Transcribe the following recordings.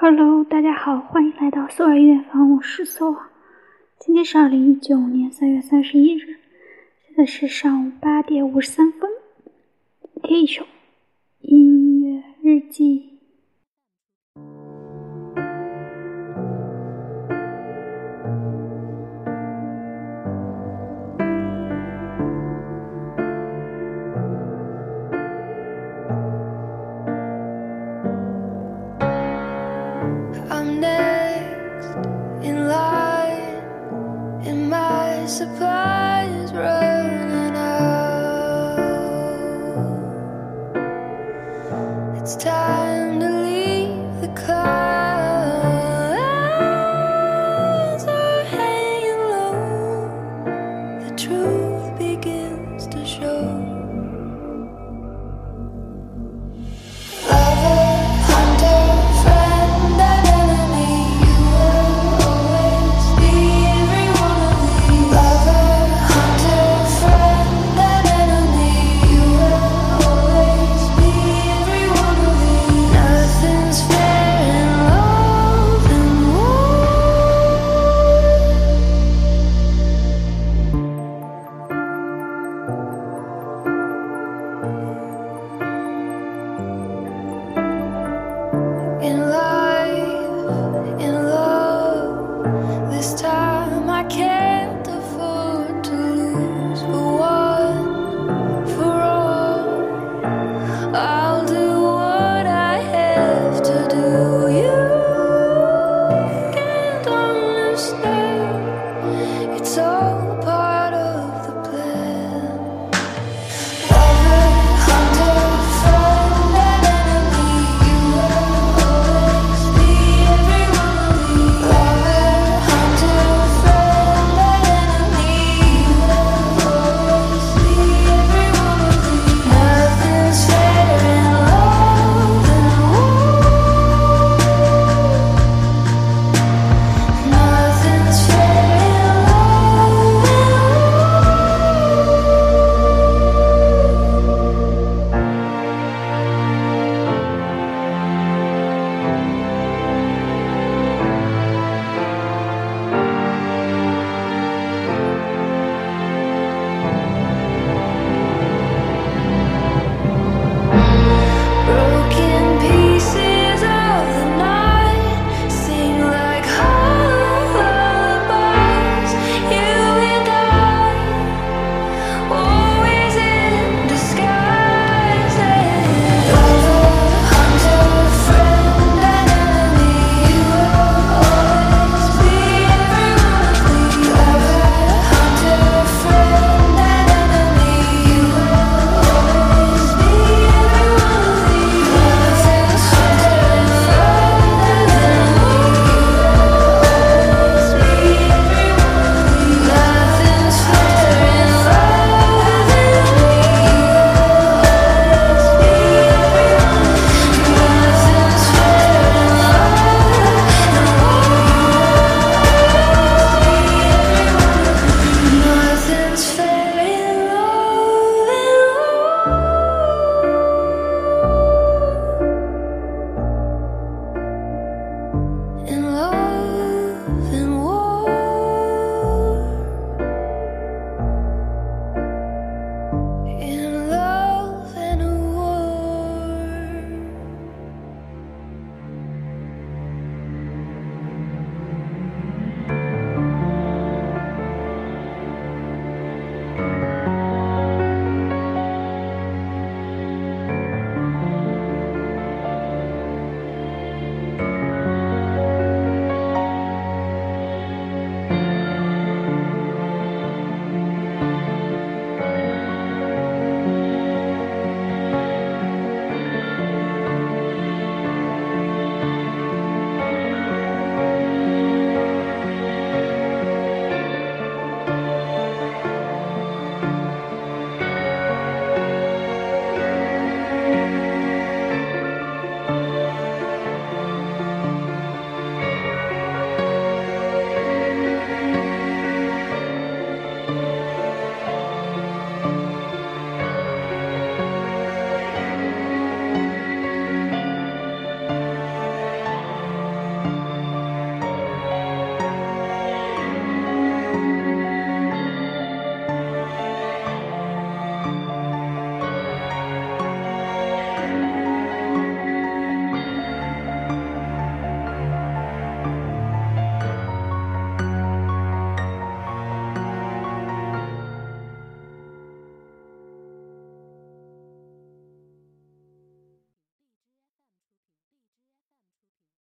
Hello，大家好，欢迎来到索尔乐房，我是索尔。今天是二零一九年三月三十一日，现在是上午八点五十三分。听一首音乐日记。My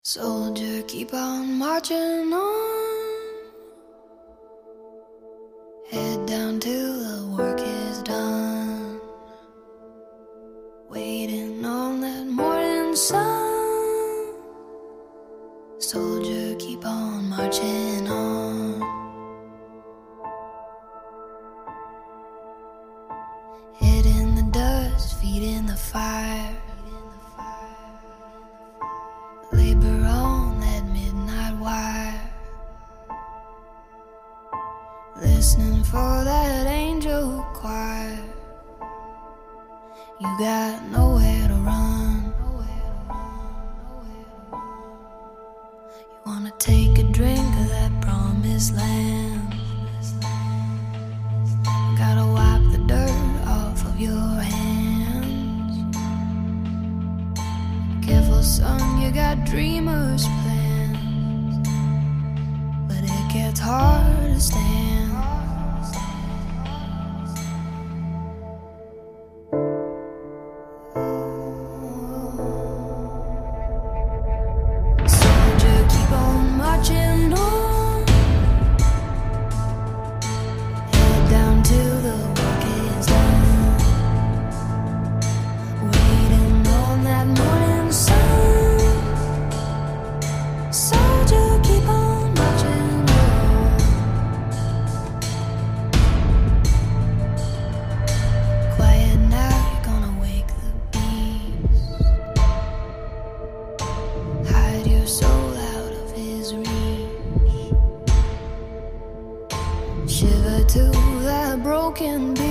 Soldier, keep on marching on. Head down till the work is done. Waiting on that morning sun. Soldier, keep on marching. listening for that angel choir. You got nowhere to run. You wanna take a drink of that promised land. to that broken beat.